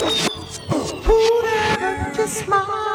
Who the heck is my